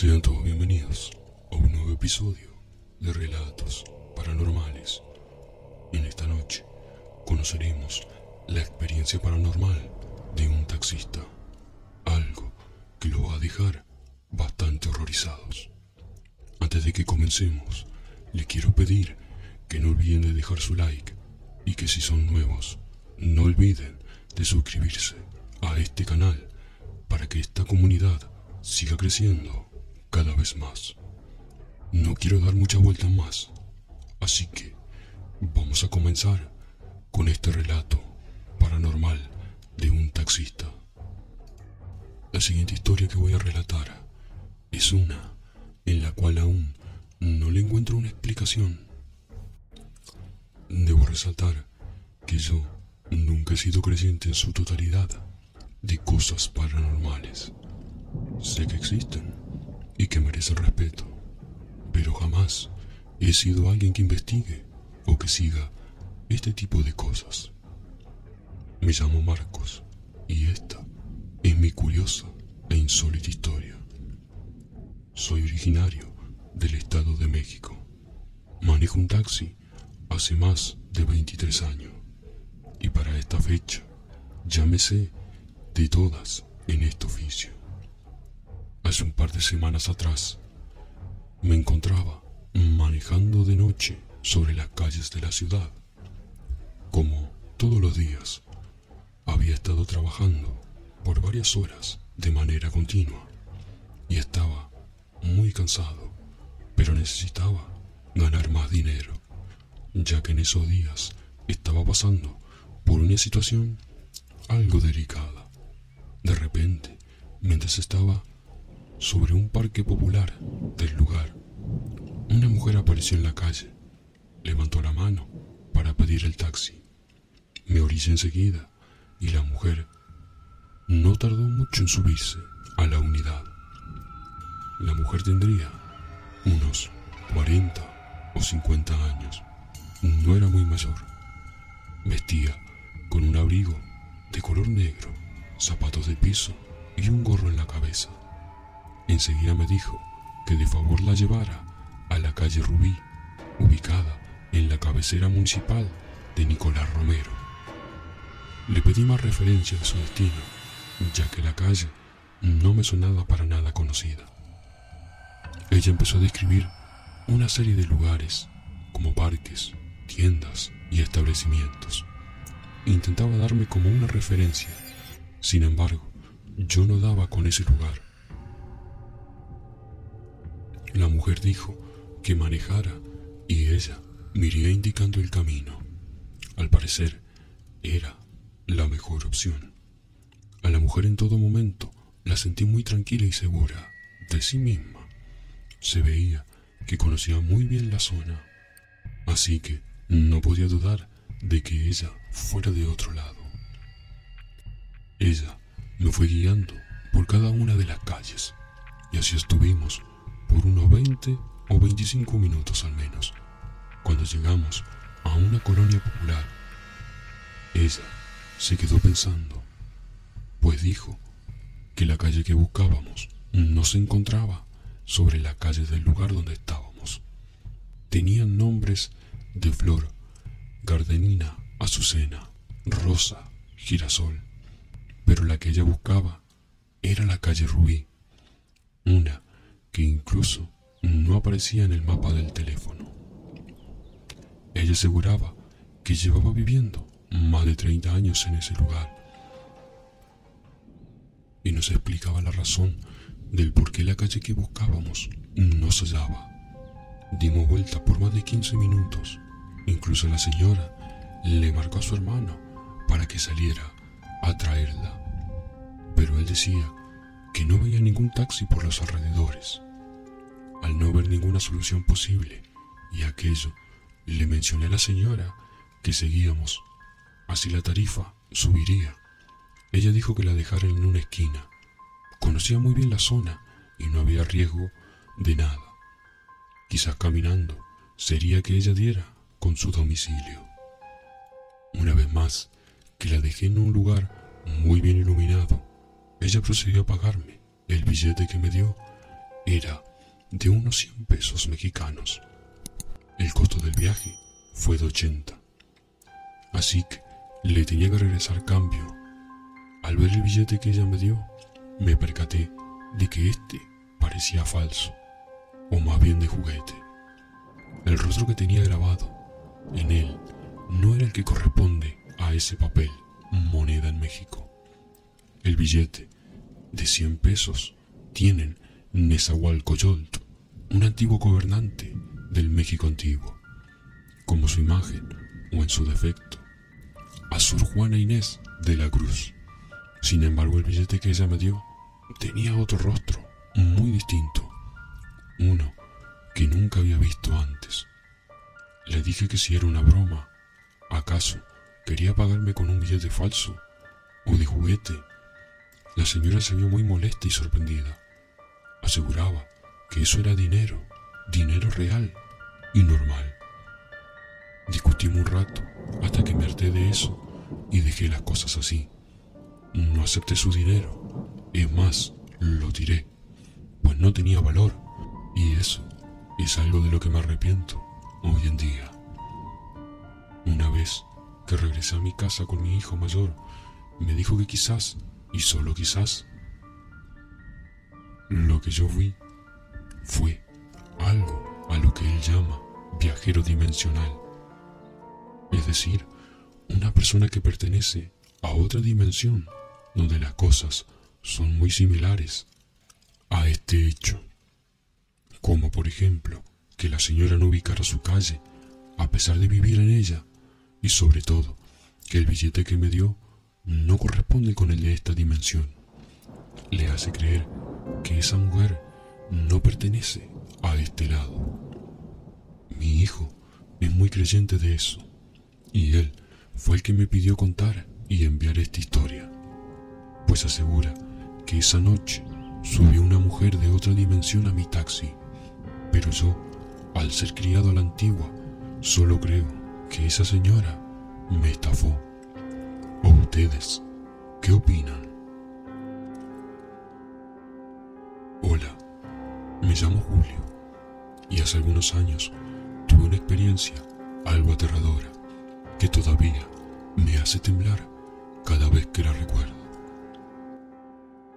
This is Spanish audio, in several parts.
Sean todos bienvenidos a un nuevo episodio de Relatos Paranormales. En esta noche conoceremos la experiencia paranormal de un taxista, algo que lo va a dejar bastante horrorizados. Antes de que comencemos, le quiero pedir que no olviden de dejar su like y que si son nuevos, no olviden de suscribirse a este canal para que esta comunidad siga creciendo cada vez más. No quiero dar mucha vuelta más, así que vamos a comenzar con este relato paranormal de un taxista. La siguiente historia que voy a relatar es una en la cual aún no le encuentro una explicación. Debo resaltar que yo nunca he sido creyente en su totalidad de cosas paranormales. Sé que existen y que merecen respeto, pero jamás he sido alguien que investigue o que siga este tipo de cosas. Me llamo Marcos y esta es mi curiosa e insólita historia. Soy originario del Estado de México. Manejo un taxi hace más de 23 años y para esta fecha ya me sé de todas en este oficio. Hace un par de semanas atrás me encontraba manejando de noche sobre las calles de la ciudad. Como todos los días, había estado trabajando por varias horas de manera continua y estaba muy cansado, pero necesitaba ganar más dinero, ya que en esos días estaba pasando por una situación algo delicada. De repente, mientras estaba sobre un parque popular del lugar. Una mujer apareció en la calle, levantó la mano para pedir el taxi. Me orillé enseguida y la mujer no tardó mucho en subirse a la unidad. La mujer tendría unos 40 o 50 años. No era muy mayor. Vestía con un abrigo de color negro, zapatos de piso y un gorro en la cabeza. Enseguida me dijo que de favor la llevara a la calle Rubí, ubicada en la cabecera municipal de Nicolás Romero. Le pedí más referencia de su destino, ya que la calle no me sonaba para nada conocida. Ella empezó a describir una serie de lugares, como parques, tiendas y establecimientos. Intentaba darme como una referencia, sin embargo, yo no daba con ese lugar la mujer dijo que manejara y ella me iría indicando el camino. Al parecer, era la mejor opción. A la mujer en todo momento la sentí muy tranquila y segura de sí misma. Se veía que conocía muy bien la zona, así que no podía dudar de que ella fuera de otro lado. Ella me fue guiando por cada una de las calles y así estuvimos por unos 20 o 25 minutos al menos. Cuando llegamos a una colonia popular, ella se quedó pensando, pues dijo que la calle que buscábamos no se encontraba sobre la calle del lugar donde estábamos. Tenían nombres de flor, gardenina, azucena, rosa, girasol, pero la que ella buscaba era la calle Rubí, una que incluso no aparecía en el mapa del teléfono. Ella aseguraba que llevaba viviendo más de 30 años en ese lugar y nos explicaba la razón del por qué la calle que buscábamos no se hallaba. Dimos vuelta por más de 15 minutos. Incluso la señora le marcó a su hermano para que saliera a traerla. Pero él decía que no veía ningún taxi por los alrededores. Al no ver ninguna solución posible y aquello, le mencioné a la señora que seguíamos. Así la tarifa subiría. Ella dijo que la dejara en una esquina. Conocía muy bien la zona y no había riesgo de nada. Quizás caminando sería que ella diera con su domicilio. Una vez más, que la dejé en un lugar muy bien iluminado ella procedió a pagarme el billete que me dio era de unos 100 pesos mexicanos. El costo del viaje fue de 80. Así que le tenía que regresar cambio. Al ver el billete que ella me dio, me percaté de que este parecía falso, o más bien de juguete. El rostro que tenía grabado en él no era el que corresponde a ese papel, moneda en México. El billete de 100 pesos tienen Nezahualcóyotl, un antiguo gobernante del México antiguo, como su imagen o en su defecto, a Sor Juana Inés de la Cruz. Sin embargo, el billete que ella me dio tenía otro rostro, muy distinto, uno que nunca había visto antes. Le dije que si era una broma, ¿acaso quería pagarme con un billete falso o de juguete? La señora se vio muy molesta y sorprendida. Aseguraba que eso era dinero, dinero real y normal. Discutimos un rato hasta que me harté de eso y dejé las cosas así. No acepté su dinero, es más, lo tiré, pues no tenía valor y eso es algo de lo que me arrepiento hoy en día. Una vez que regresé a mi casa con mi hijo mayor, me dijo que quizás, y solo quizás, lo que yo vi fue algo a lo que él llama viajero dimensional. Es decir, una persona que pertenece a otra dimensión donde las cosas son muy similares a este hecho. Como por ejemplo que la señora no ubicara su calle a pesar de vivir en ella y sobre todo que el billete que me dio no corresponde con el de esta dimensión. Le hace creer que esa mujer no pertenece a este lado. Mi hijo es muy creyente de eso y él fue el que me pidió contar y enviar esta historia, pues asegura que esa noche subió una mujer de otra dimensión a mi taxi, pero yo, al ser criado a la antigua, solo creo que esa señora me estafó. ¿O ustedes qué opinan? Hola, me llamo Julio y hace algunos años tuve una experiencia algo aterradora que todavía me hace temblar cada vez que la recuerdo.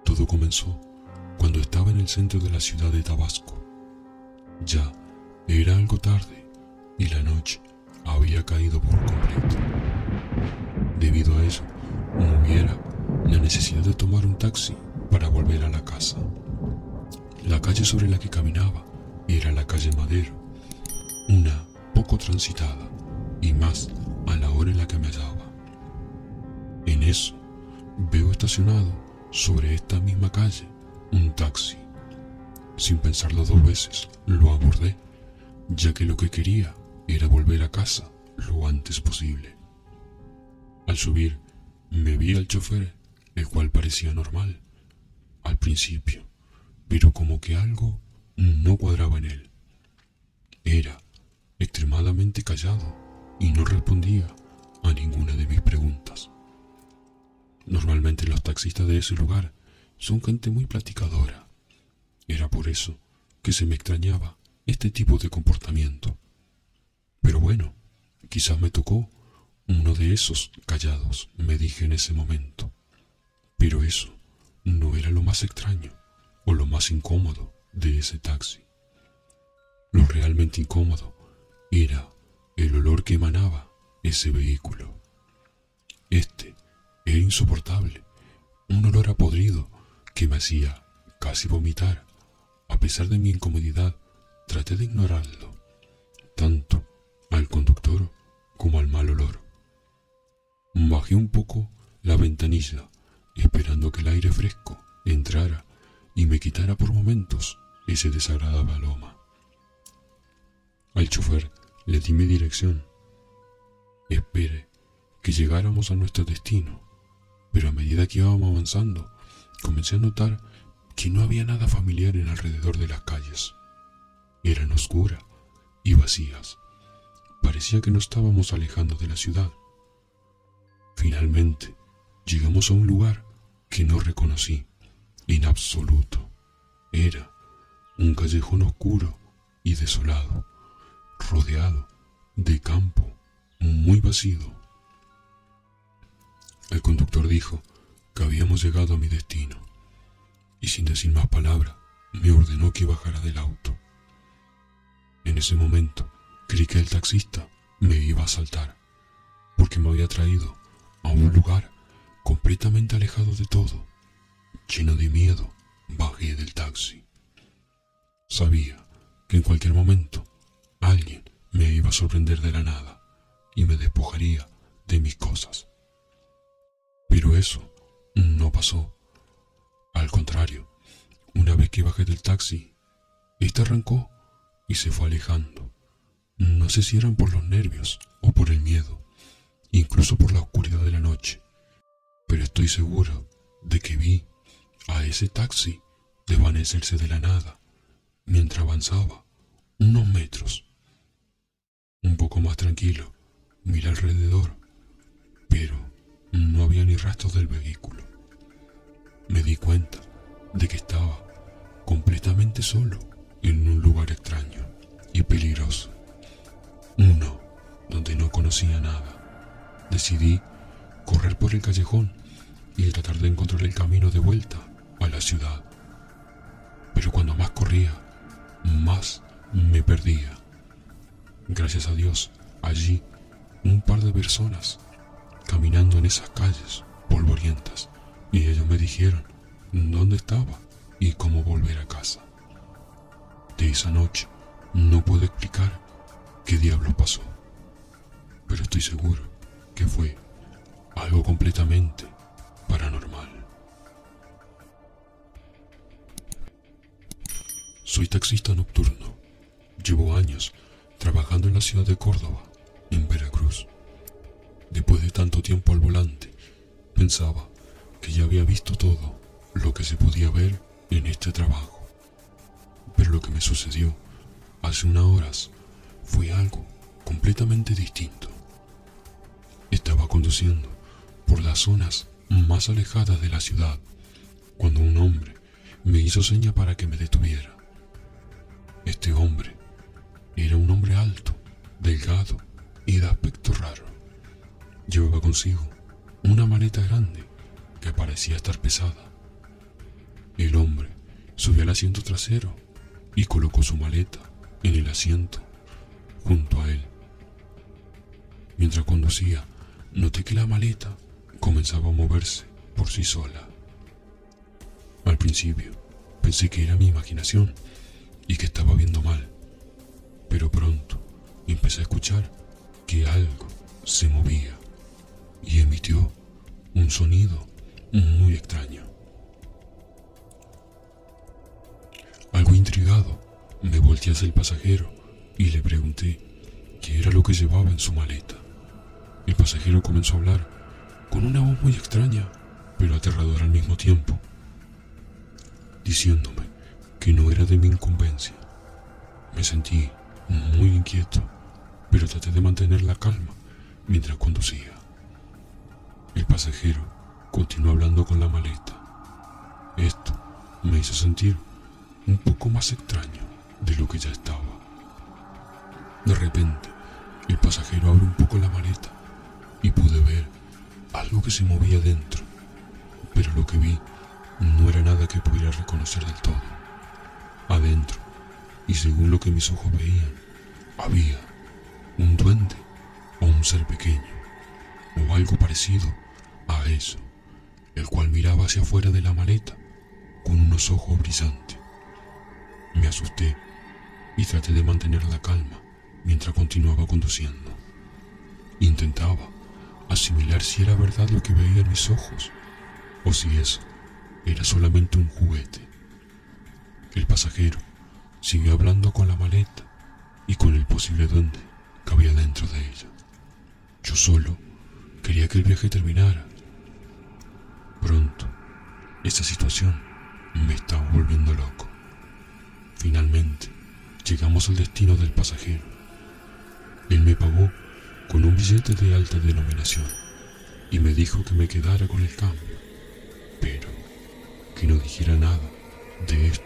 Todo comenzó cuando estaba en el centro de la ciudad de Tabasco. Ya era algo tarde y la noche había caído por completo. Debido a eso, no hubiera la necesidad de tomar un taxi para volver a la casa. La calle sobre la que caminaba era la calle Madero, una poco transitada y más a la hora en la que me hallaba. En eso, veo estacionado sobre esta misma calle un taxi. Sin pensarlo dos veces, lo abordé, ya que lo que quería era volver a casa lo antes posible. Al subir, me vi al chofer, el cual parecía normal, al principio, pero como que algo no cuadraba en él. Era extremadamente callado y no respondía a ninguna de mis preguntas. Normalmente los taxistas de ese lugar son gente muy platicadora. Era por eso que se me extrañaba este tipo de comportamiento. Pero bueno, quizás me tocó uno de esos callados, me dije en ese momento. Pero eso no era lo más extraño o lo más incómodo de ese taxi. Lo realmente incómodo era el olor que emanaba ese vehículo. Este era insoportable, un olor a podrido que me hacía casi vomitar. A pesar de mi incomodidad, traté de ignorarlo, tanto al conductor como al mal olor. Bajé un poco la ventanilla, esperando que el aire fresco entrara y me quitara por momentos ese desagradable aroma. Al chofer le di mi dirección. Espere que llegáramos a nuestro destino, pero a medida que íbamos avanzando, comencé a notar que no había nada familiar en alrededor de las calles. Eran oscuras y vacías. Parecía que nos estábamos alejando de la ciudad. Finalmente, llegamos a un lugar que no reconocí en absoluto. Era un callejón oscuro y desolado, rodeado de campo muy vacío. El conductor dijo que habíamos llegado a mi destino y sin decir más palabra me ordenó que bajara del auto. En ese momento creí que el taxista me iba a saltar porque me había traído a un lugar completamente alejado de todo. Lleno de miedo, bajé del taxi. Sabía que en cualquier momento alguien me iba a sorprender de la nada y me despojaría de mis cosas. Pero eso no pasó. Al contrario, una vez que bajé del taxi, este arrancó y se fue alejando. No sé si eran por los nervios o por el miedo, incluso por la oscuridad de la noche, pero estoy seguro de que vi a ese taxi desvanecerse de la nada mientras avanzaba unos metros. Un poco más tranquilo, miré alrededor, pero no había ni rastros del vehículo. Me di cuenta de que estaba completamente solo en un lugar extraño y peligroso. Uno donde no conocía nada. Decidí correr por el callejón y tratar de encontrar el camino de vuelta a la ciudad. Pero cuando más corría, más me perdía. Gracias a Dios, allí un par de personas caminando en esas calles polvorientas y ellos me dijeron dónde estaba y cómo volver a casa. De esa noche no puedo explicar qué diablo pasó, pero estoy seguro que fue algo completamente paranormal. Soy taxista nocturno. Llevo años trabajando en la ciudad de Córdoba, en Veracruz. Después de tanto tiempo al volante, pensaba que ya había visto todo lo que se podía ver en este trabajo. Pero lo que me sucedió hace unas horas fue algo completamente distinto. Estaba conduciendo por las zonas más alejadas de la ciudad cuando un hombre me hizo seña para que me detuviera. Este hombre era un hombre alto, delgado y de aspecto raro. Llevaba consigo una maleta grande que parecía estar pesada. El hombre subió al asiento trasero y colocó su maleta en el asiento junto a él. Mientras conducía, noté que la maleta comenzaba a moverse por sí sola. Al principio, pensé que era mi imaginación y que estaba viendo mal. Pero pronto empecé a escuchar que algo se movía y emitió un sonido muy extraño. Algo intrigado, me volteé hacia el pasajero y le pregunté qué era lo que llevaba en su maleta. El pasajero comenzó a hablar con una voz muy extraña, pero aterradora al mismo tiempo, diciéndome que no era de mi incumbencia. Me sentí muy inquieto, pero traté de mantener la calma mientras conducía. El pasajero continuó hablando con la maleta. Esto me hizo sentir un poco más extraño de lo que ya estaba. De repente, el pasajero abrió un poco la maleta y pude ver algo que se movía dentro, pero lo que vi no era nada que pudiera reconocer del todo adentro, y según lo que mis ojos veían, había un duende o un ser pequeño, o algo parecido a eso, el cual miraba hacia afuera de la maleta con unos ojos brillantes. Me asusté y traté de mantener la calma mientras continuaba conduciendo. Intentaba asimilar si era verdad lo que veía en mis ojos o si eso era solamente un juguete. El pasajero siguió hablando con la maleta y con el posible duende que había dentro de ella. Yo solo quería que el viaje terminara. Pronto, esta situación me estaba volviendo loco. Finalmente, llegamos al destino del pasajero. Él me pagó con un billete de alta denominación y me dijo que me quedara con el cambio, pero que no dijera nada de esto